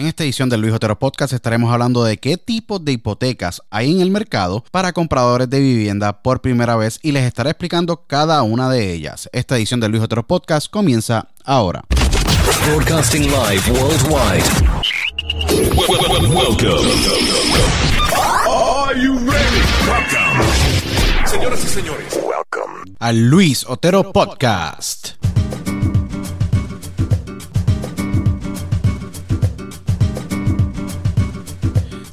En esta edición del Luis Otero Podcast estaremos hablando de qué tipos de hipotecas hay en el mercado para compradores de vivienda por primera vez y les estaré explicando cada una de ellas. Esta edición del Luis Otero Podcast comienza ahora. Broadcasting live worldwide. Welcome. Are you ready? Welcome. Señoras y señores, welcome. Al Luis Otero Podcast.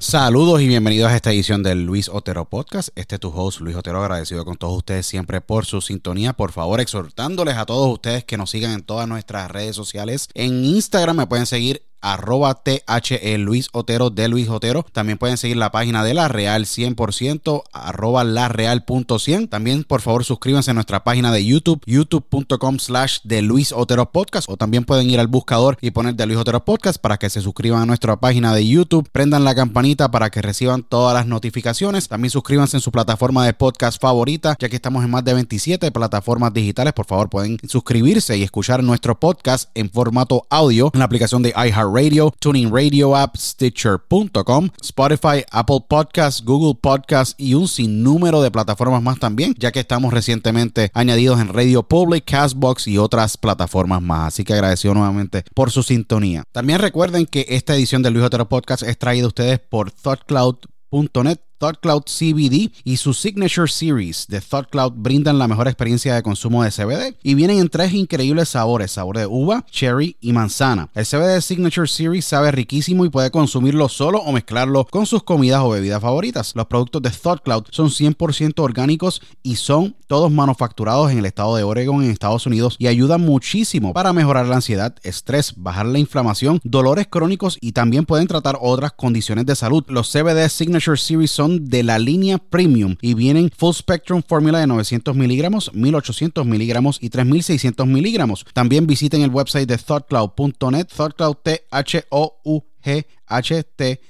Saludos y bienvenidos a esta edición del Luis Otero Podcast. Este es tu host, Luis Otero, agradecido con todos ustedes siempre por su sintonía. Por favor, exhortándoles a todos ustedes que nos sigan en todas nuestras redes sociales. En Instagram me pueden seguir arroba THE Luis Otero de Luis Otero. También pueden seguir la página de La Real 100%, arroba la real.100. También por favor suscríbanse a nuestra página de YouTube, youtube.com slash de Luis Otero Podcast. O también pueden ir al buscador y poner de Luis Otero Podcast para que se suscriban a nuestra página de YouTube. Prendan la campanita para que reciban todas las notificaciones. También suscríbanse en su plataforma de podcast favorita, ya que estamos en más de 27 plataformas digitales. Por favor pueden suscribirse y escuchar nuestro podcast en formato audio en la aplicación de iHeartRadio Radio, Tuning Radio App, Stitcher.com, Spotify, Apple Podcasts, Google Podcasts y un sinnúmero de plataformas más también, ya que estamos recientemente añadidos en Radio Public, Castbox y otras plataformas más. Así que agradecido nuevamente por su sintonía. También recuerden que esta edición del Luis Otero Podcast es traída a ustedes por ThoughtCloud.net ThoughtCloud CBD y su Signature Series de ThoughtCloud brindan la mejor experiencia de consumo de CBD y vienen en tres increíbles sabores, sabor de uva, cherry y manzana. El CBD Signature Series sabe riquísimo y puede consumirlo solo o mezclarlo con sus comidas o bebidas favoritas. Los productos de ThoughtCloud son 100% orgánicos y son todos manufacturados en el estado de Oregon en Estados Unidos y ayudan muchísimo para mejorar la ansiedad, estrés, bajar la inflamación, dolores crónicos y también pueden tratar otras condiciones de salud. Los CBD Signature Series son de la línea premium y vienen full spectrum fórmula de 900 miligramos, 1800 miligramos y 3600 miligramos. También visiten el website de thoughtcloud.net, thoughtcloud T H O U G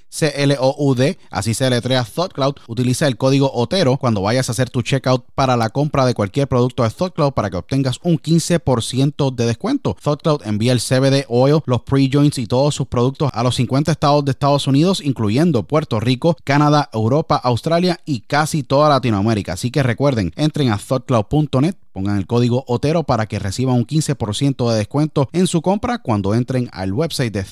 H-T-C-L-O-U-D, así se letrea ThoughtCloud. Utiliza el código OTERO cuando vayas a hacer tu checkout para la compra de cualquier producto de ThoughtCloud para que obtengas un 15% de descuento. ThoughtCloud envía el CBD Oil, los pre-joints y todos sus productos a los 50 estados de Estados Unidos, incluyendo Puerto Rico, Canadá, Europa, Australia y casi toda Latinoamérica. Así que recuerden, entren a thoughtcloud.net Pongan el código OTERO para que reciban un 15% de descuento en su compra cuando entren al website de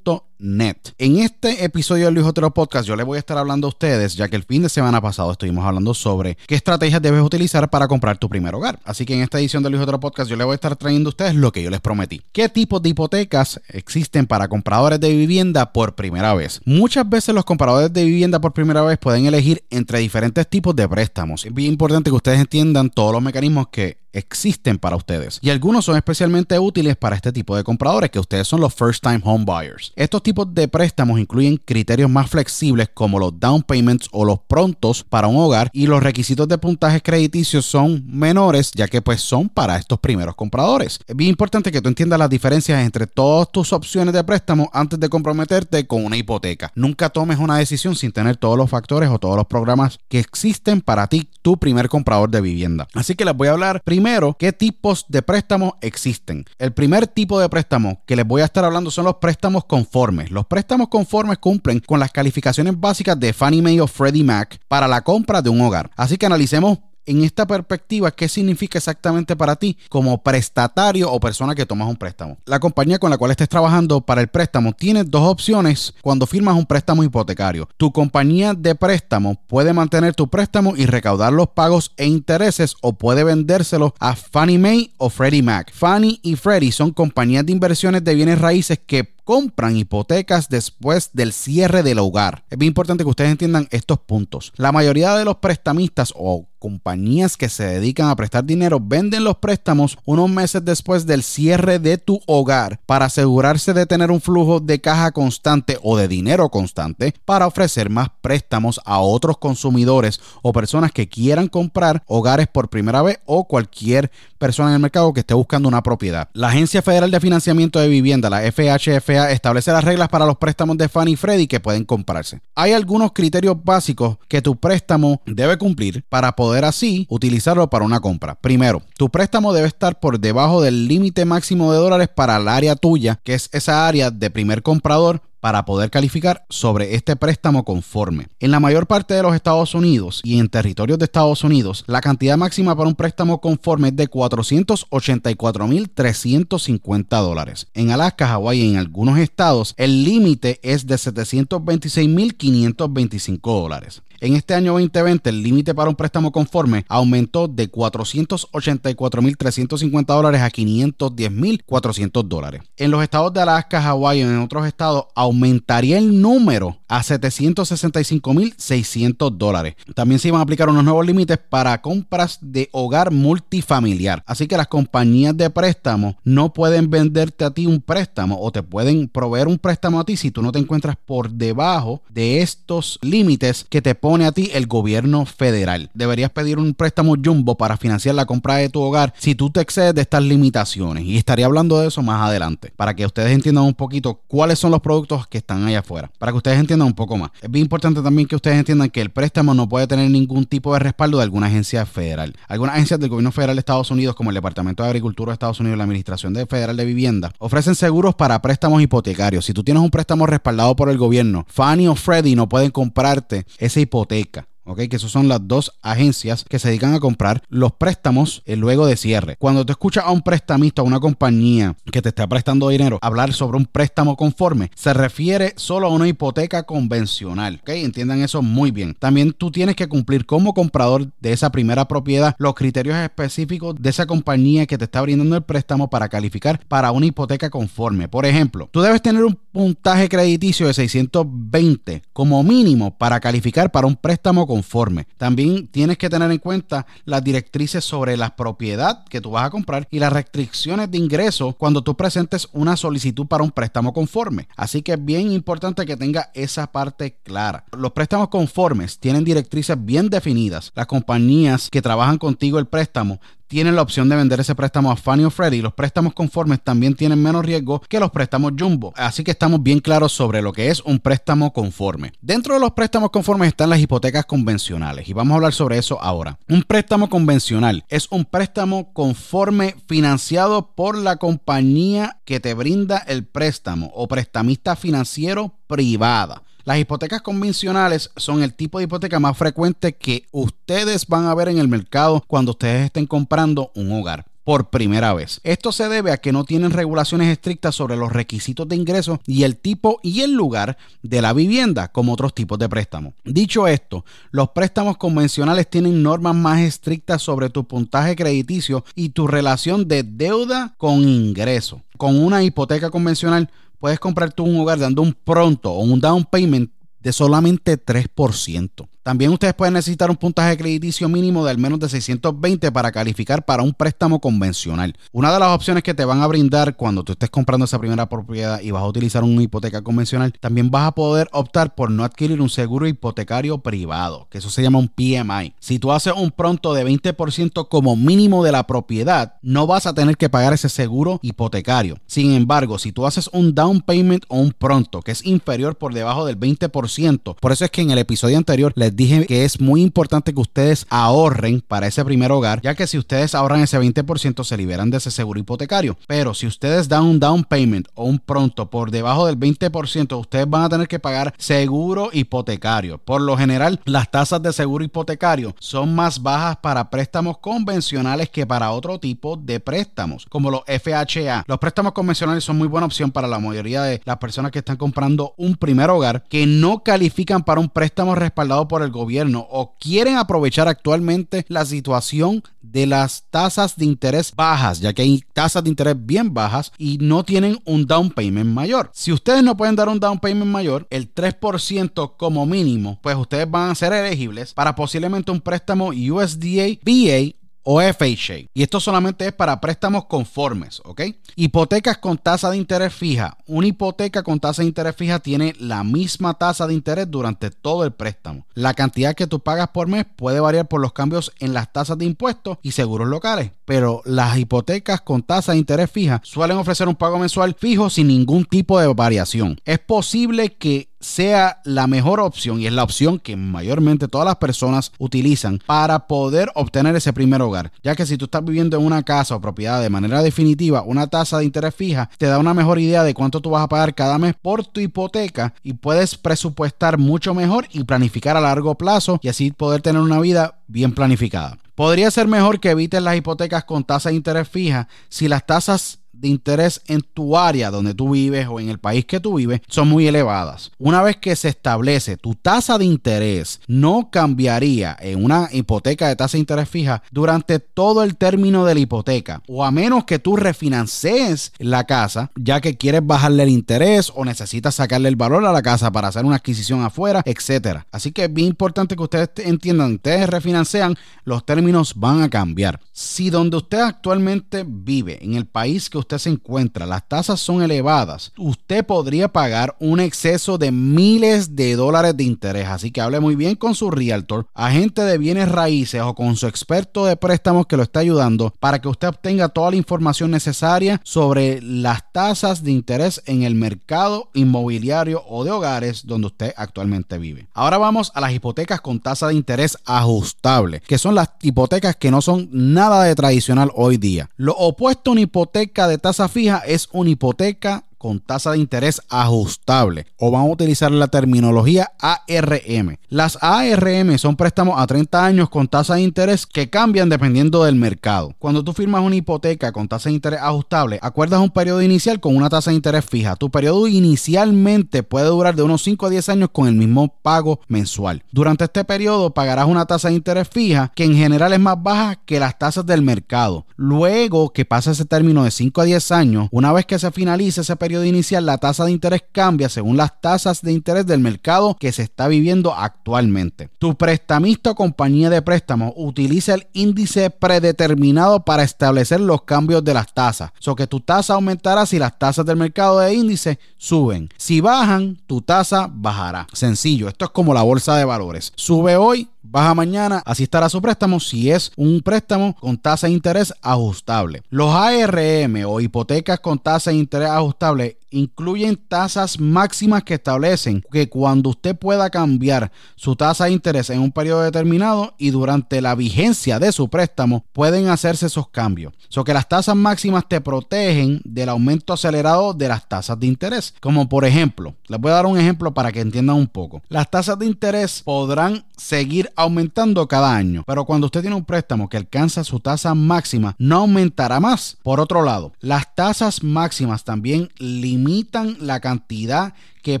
thoughtcloud.net. En este episodio del Luis Otero Podcast yo les voy a estar hablando a ustedes, ya que el fin de semana pasado estuvimos hablando sobre qué estrategias debes utilizar para comprar tu primer hogar. Así que en esta edición del Luis Otero Podcast yo les voy a estar trayendo a ustedes lo que yo les prometí. ¿Qué tipos de hipotecas existen para compradores de vivienda por primera vez? Muchas veces los compradores de vivienda por primera vez pueden elegir entre diferentes tipos de préstamos. Es bien importante que ustedes entiendan todos los mecanismos que existen para ustedes. Y algunos son especialmente útiles para este tipo de compradores, que ustedes son los first time home buyers. Estos tipos de préstamos incluyen criterios más flexibles como los down payments o los prontos para un hogar y los requisitos de puntajes crediticios son menores ya que pues son para estos primeros compradores. Es bien importante que tú entiendas las diferencias entre todas tus opciones de préstamo antes de comprometerte con una hipoteca. Nunca tomes una decisión sin tener todos los factores o todos los programas que existen para ti, tu primer comprador de vivienda. Así que les voy a hablar primero primero, ¿qué tipos de préstamos existen? El primer tipo de préstamo que les voy a estar hablando son los préstamos conformes. Los préstamos conformes cumplen con las calificaciones básicas de Fannie Mae o Freddie Mac para la compra de un hogar. Así que analicemos en esta perspectiva, ¿qué significa exactamente para ti como prestatario o persona que tomas un préstamo? La compañía con la cual estés trabajando para el préstamo tiene dos opciones cuando firmas un préstamo hipotecario. Tu compañía de préstamo puede mantener tu préstamo y recaudar los pagos e intereses o puede vendérselo a Fannie Mae o Freddie Mac. Fannie y Freddie son compañías de inversiones de bienes raíces que compran hipotecas después del cierre del hogar. Es bien importante que ustedes entiendan estos puntos. La mayoría de los prestamistas o compañías que se dedican a prestar dinero venden los préstamos unos meses después del cierre de tu hogar para asegurarse de tener un flujo de caja constante o de dinero constante para ofrecer más préstamos a otros consumidores o personas que quieran comprar hogares por primera vez o cualquier persona en el mercado que esté buscando una propiedad. La Agencia Federal de Financiamiento de Vivienda, la FHFA, establece las reglas para los préstamos de Fannie y Freddie que pueden comprarse. Hay algunos criterios básicos que tu préstamo debe cumplir para poder poder así utilizarlo para una compra. Primero, tu préstamo debe estar por debajo del límite máximo de dólares para el área tuya, que es esa área de primer comprador para poder calificar sobre este préstamo conforme. En la mayor parte de los Estados Unidos y en territorios de Estados Unidos, la cantidad máxima para un préstamo conforme es de 484.350 dólares. En Alaska, Hawái y en algunos estados, el límite es de 726.525 dólares. En este año 2020, el límite para un préstamo conforme aumentó de 484.350 dólares a 510.400 dólares. En los estados de Alaska, Hawái y en otros estados, aumentaría el número a 765.600 dólares. También se iban a aplicar unos nuevos límites para compras de hogar multifamiliar. Así que las compañías de préstamo no pueden venderte a ti un préstamo o te pueden proveer un préstamo a ti si tú no te encuentras por debajo de estos límites que te ponen a ti el gobierno federal. Deberías pedir un préstamo jumbo para financiar la compra de tu hogar si tú te excedes de estas limitaciones. Y estaría hablando de eso más adelante, para que ustedes entiendan un poquito cuáles son los productos que están allá afuera, para que ustedes entiendan un poco más. Es bien importante también que ustedes entiendan que el préstamo no puede tener ningún tipo de respaldo de alguna agencia federal. Algunas agencias del gobierno federal de Estados Unidos, como el Departamento de Agricultura de Estados Unidos la Administración Federal de Vivienda, ofrecen seguros para préstamos hipotecarios. Si tú tienes un préstamo respaldado por el gobierno, Fannie o Freddie no pueden comprarte esa hipoteca hipoteca. ¿Ok? Que esas son las dos agencias que se dedican a comprar los préstamos eh, luego de cierre. Cuando te escuchas a un prestamista, a una compañía que te está prestando dinero, hablar sobre un préstamo conforme, se refiere solo a una hipoteca convencional, ¿ok? Entiendan eso muy bien. También tú tienes que cumplir como comprador de esa primera propiedad los criterios específicos de esa compañía que te está brindando el préstamo para calificar para una hipoteca conforme. Por ejemplo, tú debes tener un puntaje crediticio de 620 como mínimo para calificar para un préstamo conforme. También tienes que tener en cuenta las directrices sobre la propiedad que tú vas a comprar y las restricciones de ingreso cuando tú presentes una solicitud para un préstamo conforme. Así que es bien importante que tenga esa parte clara. Los préstamos conformes tienen directrices bien definidas. Las compañías que trabajan contigo el préstamo tienen la opción de vender ese préstamo a Fannie o Freddie. Los préstamos conformes también tienen menos riesgo que los préstamos jumbo. Así que estamos bien claros sobre lo que es un préstamo conforme. Dentro de los préstamos conformes están las hipotecas convencionales y vamos a hablar sobre eso ahora. Un préstamo convencional es un préstamo conforme financiado por la compañía que te brinda el préstamo o prestamista financiero privada. Las hipotecas convencionales son el tipo de hipoteca más frecuente que ustedes van a ver en el mercado cuando ustedes estén comprando un hogar por primera vez. Esto se debe a que no tienen regulaciones estrictas sobre los requisitos de ingreso y el tipo y el lugar de la vivienda como otros tipos de préstamos. Dicho esto, los préstamos convencionales tienen normas más estrictas sobre tu puntaje crediticio y tu relación de deuda con ingreso. Con una hipoteca convencional puedes comprar tú un hogar dando un pronto o un down payment de solamente 3%. También ustedes pueden necesitar un puntaje crediticio mínimo de al menos de 620 para calificar para un préstamo convencional. Una de las opciones que te van a brindar cuando tú estés comprando esa primera propiedad y vas a utilizar una hipoteca convencional, también vas a poder optar por no adquirir un seguro hipotecario privado, que eso se llama un PMI. Si tú haces un pronto de 20% como mínimo de la propiedad, no vas a tener que pagar ese seguro hipotecario. Sin embargo, si tú haces un down payment o un pronto que es inferior por debajo del 20%, por eso es que en el episodio anterior les dije que es muy importante que ustedes ahorren para ese primer hogar, ya que si ustedes ahorran ese 20% se liberan de ese seguro hipotecario. Pero si ustedes dan un down payment o un pronto por debajo del 20%, ustedes van a tener que pagar seguro hipotecario. Por lo general, las tasas de seguro hipotecario son más bajas para préstamos convencionales que para otro tipo de préstamos, como los FHA. Los préstamos convencionales son muy buena opción para la mayoría de las personas que están comprando un primer hogar que no califican para un préstamo respaldado por el gobierno o quieren aprovechar actualmente la situación de las tasas de interés bajas, ya que hay tasas de interés bien bajas y no tienen un down payment mayor. Si ustedes no pueden dar un down payment mayor, el 3% como mínimo, pues ustedes van a ser elegibles para posiblemente un préstamo USDA, VA o FHA. Y esto solamente es para préstamos conformes, ¿ok? Hipotecas con tasa de interés fija. Una hipoteca con tasa de interés fija tiene la misma tasa de interés durante todo el préstamo. La cantidad que tú pagas por mes puede variar por los cambios en las tasas de impuestos y seguros locales, pero las hipotecas con tasa de interés fija suelen ofrecer un pago mensual fijo sin ningún tipo de variación. Es posible que sea la mejor opción y es la opción que mayormente todas las personas utilizan para poder obtener ese primer hogar. Ya que si tú estás viviendo en una casa o propiedad de manera definitiva, una tasa de interés fija te da una mejor idea de cuánto tú vas a pagar cada mes por tu hipoteca y puedes presupuestar mucho mejor y planificar a largo plazo y así poder tener una vida bien planificada. Podría ser mejor que evites las hipotecas con tasa de interés fija si las tasas de interés en tu área donde tú vives o en el país que tú vives son muy elevadas. Una vez que se establece tu tasa de interés no cambiaría en una hipoteca de tasa de interés fija durante todo el término de la hipoteca o a menos que tú refinancies la casa ya que quieres bajarle el interés o necesitas sacarle el valor a la casa para hacer una adquisición afuera, etcétera. Así que es bien importante que ustedes entiendan, ustedes refinancian, los términos van a cambiar. Si donde usted actualmente vive, en el país que usted se encuentra, las tasas son elevadas, usted podría pagar un exceso de miles de dólares de interés. Así que hable muy bien con su realtor, agente de bienes raíces o con su experto de préstamos que lo está ayudando para que usted obtenga toda la información necesaria sobre las tasas de interés en el mercado inmobiliario o de hogares donde usted actualmente vive. Ahora vamos a las hipotecas con tasa de interés ajustable, que son las hipotecas que no son nada de tradicional hoy día. Lo opuesto a una hipoteca de tasa fija es una hipoteca con tasa de interés ajustable o vamos a utilizar la terminología ARM. Las ARM son préstamos a 30 años con tasa de interés que cambian dependiendo del mercado. Cuando tú firmas una hipoteca con tasa de interés ajustable, acuerdas un periodo inicial con una tasa de interés fija. Tu periodo inicialmente puede durar de unos 5 a 10 años con el mismo pago mensual. Durante este periodo pagarás una tasa de interés fija que en general es más baja que las tasas del mercado. Luego que pasa ese término de 5 a 10 años, una vez que se finalice ese periodo inicial, la tasa de interés cambia según las tasas de interés del mercado que se está viviendo actualmente. Tu prestamista o compañía de préstamo utiliza el índice predeterminado para establecer los cambios de las tasas. So que tu tasa aumentará si las tasas del mercado de índice suben. Si bajan, tu tasa bajará. Sencillo, esto es como la bolsa de valores. Sube hoy, baja mañana, así estará su préstamo si es un préstamo con tasa de interés ajustable. Los ARM o hipotecas con tasa de interés ajustable incluyen tasas máximas que establecen que cuando usted pueda cambiar su tasa de interés en un periodo determinado y durante la vigencia de su préstamo pueden hacerse esos cambios. Que las tasas máximas te protegen del aumento acelerado de las tasas de interés. Como por ejemplo, les voy a dar un ejemplo para que entiendan un poco. Las tasas de interés podrán seguir aumentando cada año, pero cuando usted tiene un préstamo que alcanza su tasa máxima, no aumentará más. Por otro lado, las tasas máximas también limitan limitan la cantidad que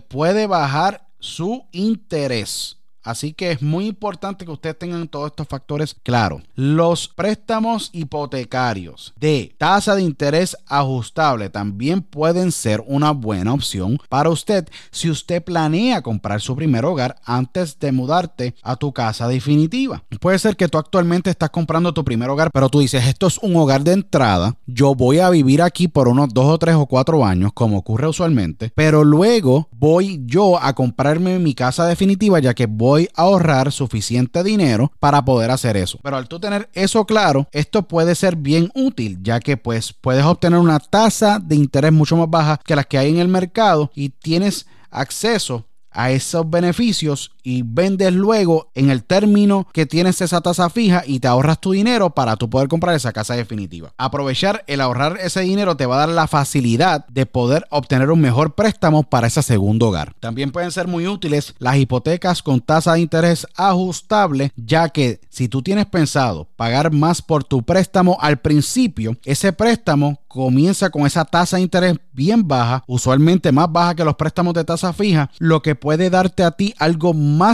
puede bajar su interés. Así que es muy importante que ustedes tengan todos estos factores claros. Los préstamos hipotecarios de tasa de interés ajustable también pueden ser una buena opción para usted si usted planea comprar su primer hogar antes de mudarte a tu casa definitiva. Puede ser que tú actualmente estás comprando tu primer hogar, pero tú dices, esto es un hogar de entrada, yo voy a vivir aquí por unos dos o tres o cuatro años, como ocurre usualmente, pero luego voy yo a comprarme mi casa definitiva ya que voy ahorrar suficiente dinero para poder hacer eso. Pero al tú tener eso claro, esto puede ser bien útil, ya que pues puedes obtener una tasa de interés mucho más baja que las que hay en el mercado y tienes acceso a esos beneficios y vendes luego en el término que tienes esa tasa fija y te ahorras tu dinero para tú poder comprar esa casa definitiva. Aprovechar el ahorrar ese dinero te va a dar la facilidad de poder obtener un mejor préstamo para ese segundo hogar. También pueden ser muy útiles las hipotecas con tasa de interés ajustable, ya que si tú tienes pensado pagar más por tu préstamo al principio, ese préstamo comienza con esa tasa de interés bien baja, usualmente más baja que los préstamos de tasa fija, lo que puede darte a ti algo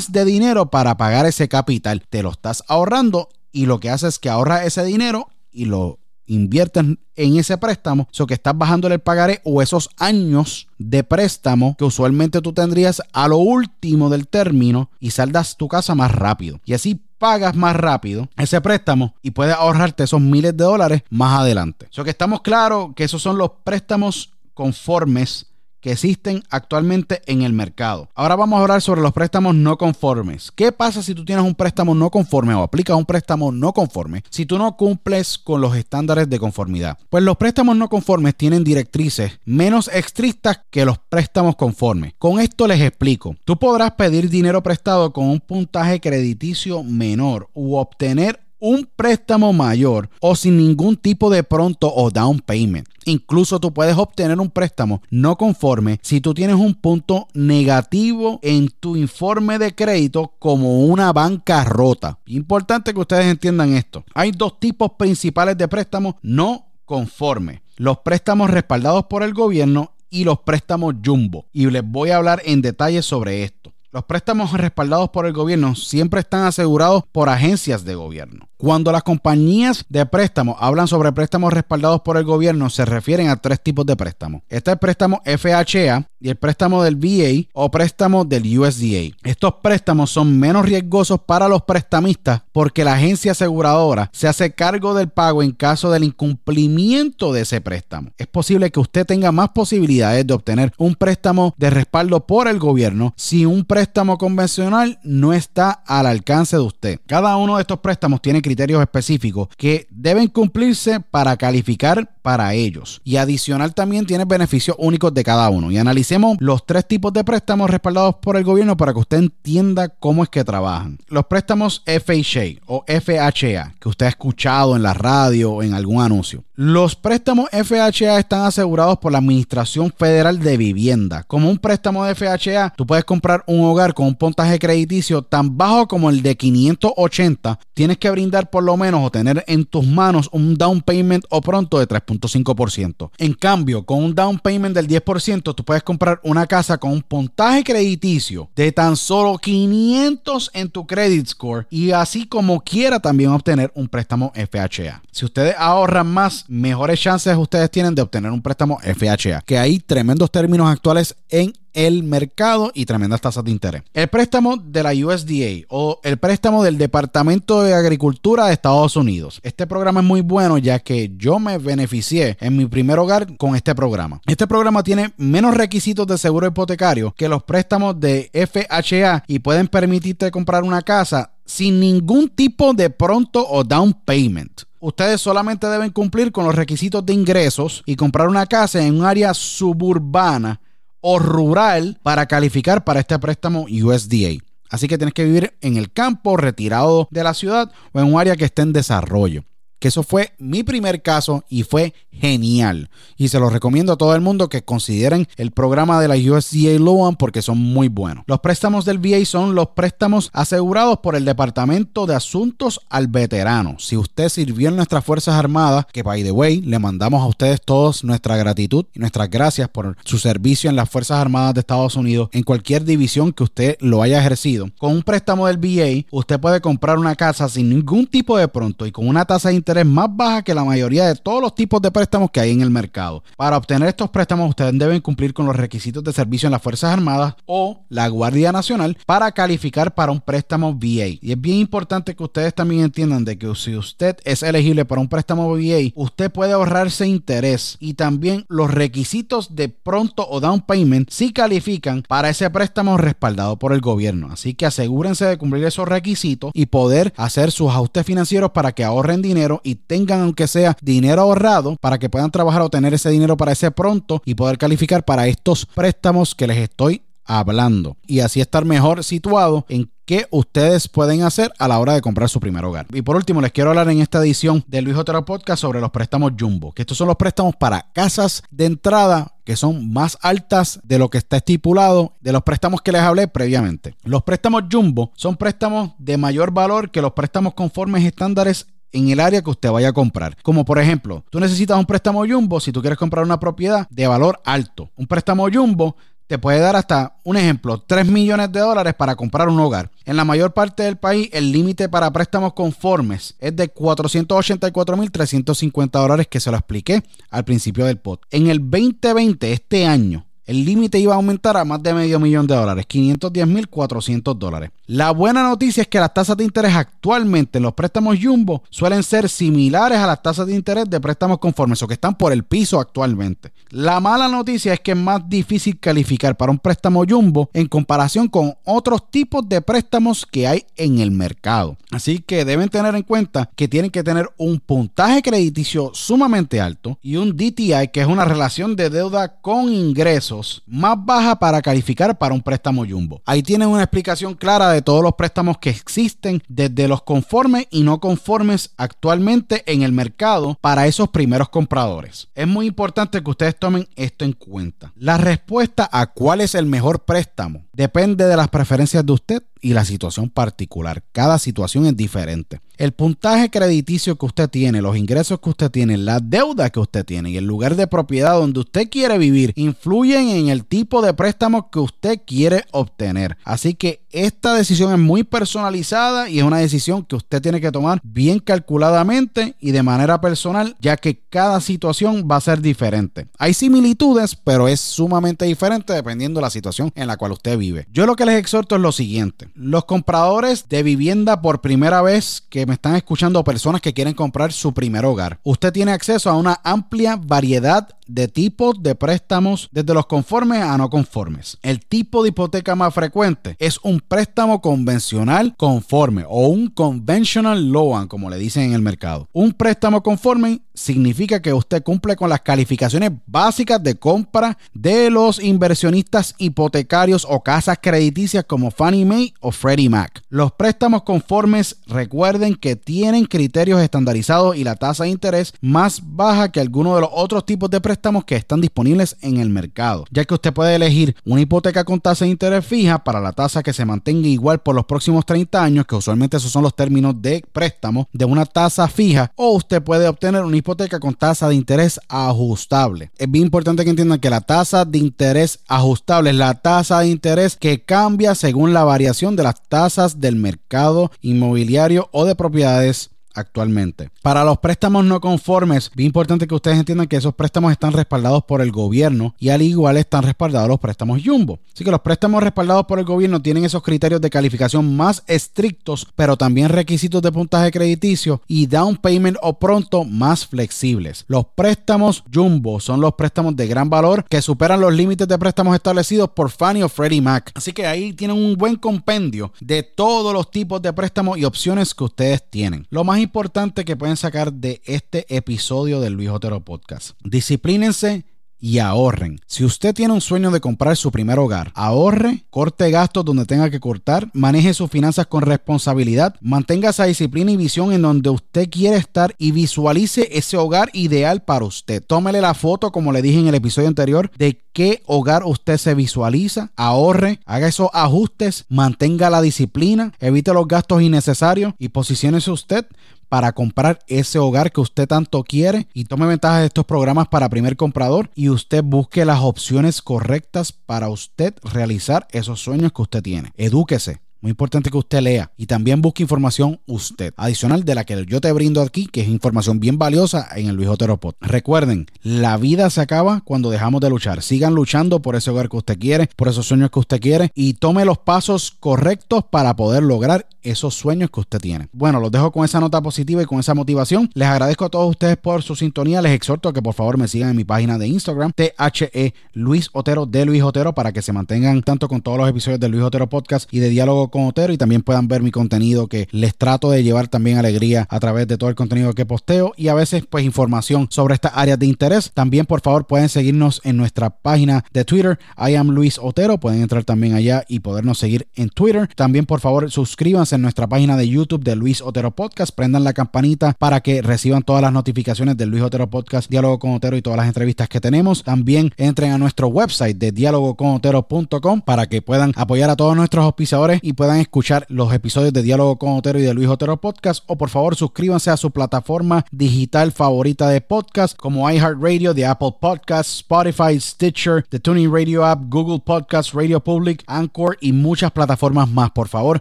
de dinero para pagar ese capital. Te lo estás ahorrando y lo que haces es que ahorras ese dinero y lo inviertes en ese préstamo, eso que estás bajándole el pagaré o esos años de préstamo que usualmente tú tendrías a lo último del término y saldas tu casa más rápido. Y así pagas más rápido ese préstamo y puedes ahorrarte esos miles de dólares más adelante. Eso que estamos claros que esos son los préstamos conformes que existen actualmente en el mercado. Ahora vamos a hablar sobre los préstamos no conformes. ¿Qué pasa si tú tienes un préstamo no conforme o aplicas un préstamo no conforme si tú no cumples con los estándares de conformidad? Pues los préstamos no conformes tienen directrices menos estrictas que los préstamos conformes. Con esto les explico. Tú podrás pedir dinero prestado con un puntaje crediticio menor u obtener un préstamo mayor o sin ningún tipo de pronto o down payment. Incluso tú puedes obtener un préstamo no conforme si tú tienes un punto negativo en tu informe de crédito como una bancarrota. Importante que ustedes entiendan esto. Hay dos tipos principales de préstamos no conforme. Los préstamos respaldados por el gobierno y los préstamos jumbo. Y les voy a hablar en detalle sobre esto. Los préstamos respaldados por el gobierno siempre están asegurados por agencias de gobierno. Cuando las compañías de préstamos hablan sobre préstamos respaldados por el gobierno, se refieren a tres tipos de préstamos. Este es el préstamo FHA y el préstamo del VA o préstamo del USDA. Estos préstamos son menos riesgosos para los prestamistas porque la agencia aseguradora se hace cargo del pago en caso del incumplimiento de ese préstamo. Es posible que usted tenga más posibilidades de obtener un préstamo de respaldo por el gobierno si un préstamo convencional no está al alcance de usted. Cada uno de estos préstamos tiene criterios específicos que deben cumplirse para calificar para ellos. Y adicional también tiene beneficios únicos de cada uno. Y analicemos los tres tipos de préstamos respaldados por el gobierno para que usted entienda cómo es que trabajan. Los préstamos FHA o FHA que usted ha escuchado en la radio o en algún anuncio. Los préstamos FHA están asegurados por la Administración Federal de Vivienda. Como un préstamo de FHA, tú puedes comprar un hogar con un puntaje crediticio tan bajo como el de 580. Tienes que brindar por lo menos o tener en tus manos un down payment o pronto de 3.5%. En cambio, con un down payment del 10%, tú puedes comprar una casa con un puntaje crediticio de tan solo 500 en tu credit score y así como quiera también obtener un préstamo FHA. Si ustedes ahorran más, mejores chances ustedes tienen de obtener un préstamo FHA, que hay tremendos términos actuales en el mercado y tremendas tasas de interés. El préstamo de la USDA o el préstamo del Departamento de Agricultura de Estados Unidos. Este programa es muy bueno ya que yo me beneficié en mi primer hogar con este programa. Este programa tiene menos requisitos de seguro hipotecario que los préstamos de FHA y pueden permitirte comprar una casa sin ningún tipo de pronto o down payment. Ustedes solamente deben cumplir con los requisitos de ingresos y comprar una casa en un área suburbana o rural para calificar para este préstamo USDA. Así que tienes que vivir en el campo, retirado de la ciudad o en un área que esté en desarrollo que eso fue mi primer caso y fue genial. Y se lo recomiendo a todo el mundo que consideren el programa de la USDA Loan porque son muy buenos. Los préstamos del VA son los préstamos asegurados por el Departamento de Asuntos al Veterano. Si usted sirvió en nuestras Fuerzas Armadas, que by the way, le mandamos a ustedes todos nuestra gratitud y nuestras gracias por su servicio en las Fuerzas Armadas de Estados Unidos en cualquier división que usted lo haya ejercido. Con un préstamo del VA, usted puede comprar una casa sin ningún tipo de pronto y con una tasa de interés más baja que la mayoría de todos los tipos de préstamos que hay en el mercado. Para obtener estos préstamos, ustedes deben cumplir con los requisitos de servicio en las Fuerzas Armadas o la Guardia Nacional para calificar para un préstamo VA. Y es bien importante que ustedes también entiendan de que si usted es elegible para un préstamo VA, usted puede ahorrarse interés y también los requisitos de pronto o down payment si califican para ese préstamo respaldado por el gobierno. Así que asegúrense de cumplir esos requisitos y poder hacer sus ajustes financieros para que ahorren dinero y tengan aunque sea dinero ahorrado para que puedan trabajar o tener ese dinero para ese pronto y poder calificar para estos préstamos que les estoy hablando y así estar mejor situado en qué ustedes pueden hacer a la hora de comprar su primer hogar. Y por último, les quiero hablar en esta edición del Luis Otero Podcast sobre los préstamos Jumbo, que estos son los préstamos para casas de entrada que son más altas de lo que está estipulado de los préstamos que les hablé previamente. Los préstamos Jumbo son préstamos de mayor valor que los préstamos conformes estándares en el área que usted vaya a comprar. Como por ejemplo, tú necesitas un préstamo jumbo si tú quieres comprar una propiedad de valor alto. Un préstamo jumbo te puede dar hasta, un ejemplo, 3 millones de dólares para comprar un hogar. En la mayor parte del país, el límite para préstamos conformes es de 484.350 dólares que se lo expliqué al principio del pod. En el 2020, este año, el límite iba a aumentar a más de medio millón de dólares, 510.400 dólares. La buena noticia es que las tasas de interés actualmente en los préstamos Jumbo suelen ser similares a las tasas de interés de préstamos conformes o que están por el piso actualmente. La mala noticia es que es más difícil calificar para un préstamo Jumbo en comparación con otros tipos de préstamos que hay en el mercado. Así que deben tener en cuenta que tienen que tener un puntaje crediticio sumamente alto y un DTI que es una relación de deuda con ingresos más baja para calificar para un préstamo Jumbo. Ahí tienen una explicación clara de todos los préstamos que existen desde los conformes y no conformes actualmente en el mercado para esos primeros compradores. Es muy importante que ustedes tomen esto en cuenta. La respuesta a cuál es el mejor préstamo depende de las preferencias de usted y la situación particular. Cada situación es diferente. El puntaje crediticio que usted tiene, los ingresos que usted tiene, la deuda que usted tiene y el lugar de propiedad donde usted quiere vivir influyen en el tipo de préstamo que usted quiere obtener. Así que esta decisión es muy personalizada y es una decisión que usted tiene que tomar bien calculadamente y de manera personal, ya que cada situación va a ser diferente. Hay similitudes, pero es sumamente diferente dependiendo de la situación en la cual usted vive. Yo lo que les exhorto es lo siguiente. Los compradores de vivienda por primera vez que me están escuchando, personas que quieren comprar su primer hogar, usted tiene acceso a una amplia variedad de tipos de préstamos desde los conformes a no conformes. El tipo de hipoteca más frecuente es un préstamo convencional conforme o un conventional loan, como le dicen en el mercado. Un préstamo conforme significa que usted cumple con las calificaciones básicas de compra de los inversionistas hipotecarios o casas crediticias como Fannie Mae o Freddie Mac. Los préstamos conformes recuerden que tienen criterios estandarizados y la tasa de interés más baja que algunos de los otros tipos de préstamos que están disponibles en el mercado, ya que usted puede elegir una hipoteca con tasa de interés fija para la tasa que se mantenga igual por los próximos 30 años, que usualmente esos son los términos de préstamo, de una tasa fija, o usted puede obtener una hipoteca con tasa de interés ajustable. Es bien importante que entiendan que la tasa de interés ajustable es la tasa de interés que cambia según la variación de las tasas del mercado inmobiliario o de propiedades actualmente. Para los préstamos no conformes, bien importante que ustedes entiendan que esos préstamos están respaldados por el gobierno y al igual están respaldados los préstamos Jumbo. Así que los préstamos respaldados por el gobierno tienen esos criterios de calificación más estrictos, pero también requisitos de puntaje crediticio y down payment o pronto más flexibles. Los préstamos Jumbo son los préstamos de gran valor que superan los límites de préstamos establecidos por Fannie o Freddie Mac. Así que ahí tienen un buen compendio de todos los tipos de préstamos y opciones que ustedes tienen. Lo más importante que pueden sacar de este episodio del Luis Otero Podcast. Disciplínense y ahorren. Si usted tiene un sueño de comprar su primer hogar, ahorre, corte gastos donde tenga que cortar, maneje sus finanzas con responsabilidad, mantenga esa disciplina y visión en donde usted quiere estar y visualice ese hogar ideal para usted. Tómele la foto, como le dije en el episodio anterior, de qué hogar usted se visualiza, ahorre, haga esos ajustes, mantenga la disciplina, evite los gastos innecesarios y posiciónese usted para comprar ese hogar que usted tanto quiere y tome ventaja de estos programas para primer comprador y usted busque las opciones correctas para usted realizar esos sueños que usted tiene. Edúquese. Muy importante que usted lea y también busque información usted, adicional de la que yo te brindo aquí, que es información bien valiosa en el Luis Otero Pod. Recuerden, la vida se acaba cuando dejamos de luchar. Sigan luchando por ese hogar que usted quiere, por esos sueños que usted quiere y tome los pasos correctos para poder lograr esos sueños que usted tiene. Bueno, los dejo con esa nota positiva y con esa motivación. Les agradezco a todos ustedes por su sintonía. Les exhorto a que por favor me sigan en mi página de Instagram, THE Luis Otero de Luis Otero, para que se mantengan tanto con todos los episodios de Luis Otero Podcast y de Diálogo con Otero y también puedan ver mi contenido que les trato de llevar también alegría a través de todo el contenido que posteo y a veces pues información sobre estas áreas de interés. También por favor pueden seguirnos en nuestra página de Twitter, I am Luis Otero. Pueden entrar también allá y podernos seguir en Twitter. También por favor suscríbanse en nuestra página de YouTube de Luis Otero Podcast. Prendan la campanita para que reciban todas las notificaciones del Luis Otero Podcast, Diálogo con Otero y todas las entrevistas que tenemos. También entren a nuestro website de dialogoconotero.com para que puedan apoyar a todos nuestros auspiciadores y puedan escuchar los episodios de Diálogo con Otero y de Luis Otero Podcast. O por favor suscríbanse a su plataforma digital favorita de podcast como iHeartRadio, de Apple Podcasts, Spotify, Stitcher, The Tuning Radio App, Google Podcasts, Radio Public, Anchor y muchas plataformas más. Por favor,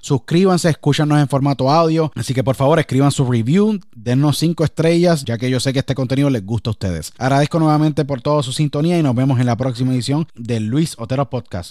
suscríbanse, escúchanos en formato audio. Así que por favor escriban su review, dennos 5 estrellas, ya que yo sé que este contenido les gusta a ustedes. Agradezco nuevamente por toda su sintonía y nos vemos en la próxima edición del Luis Otero Podcast.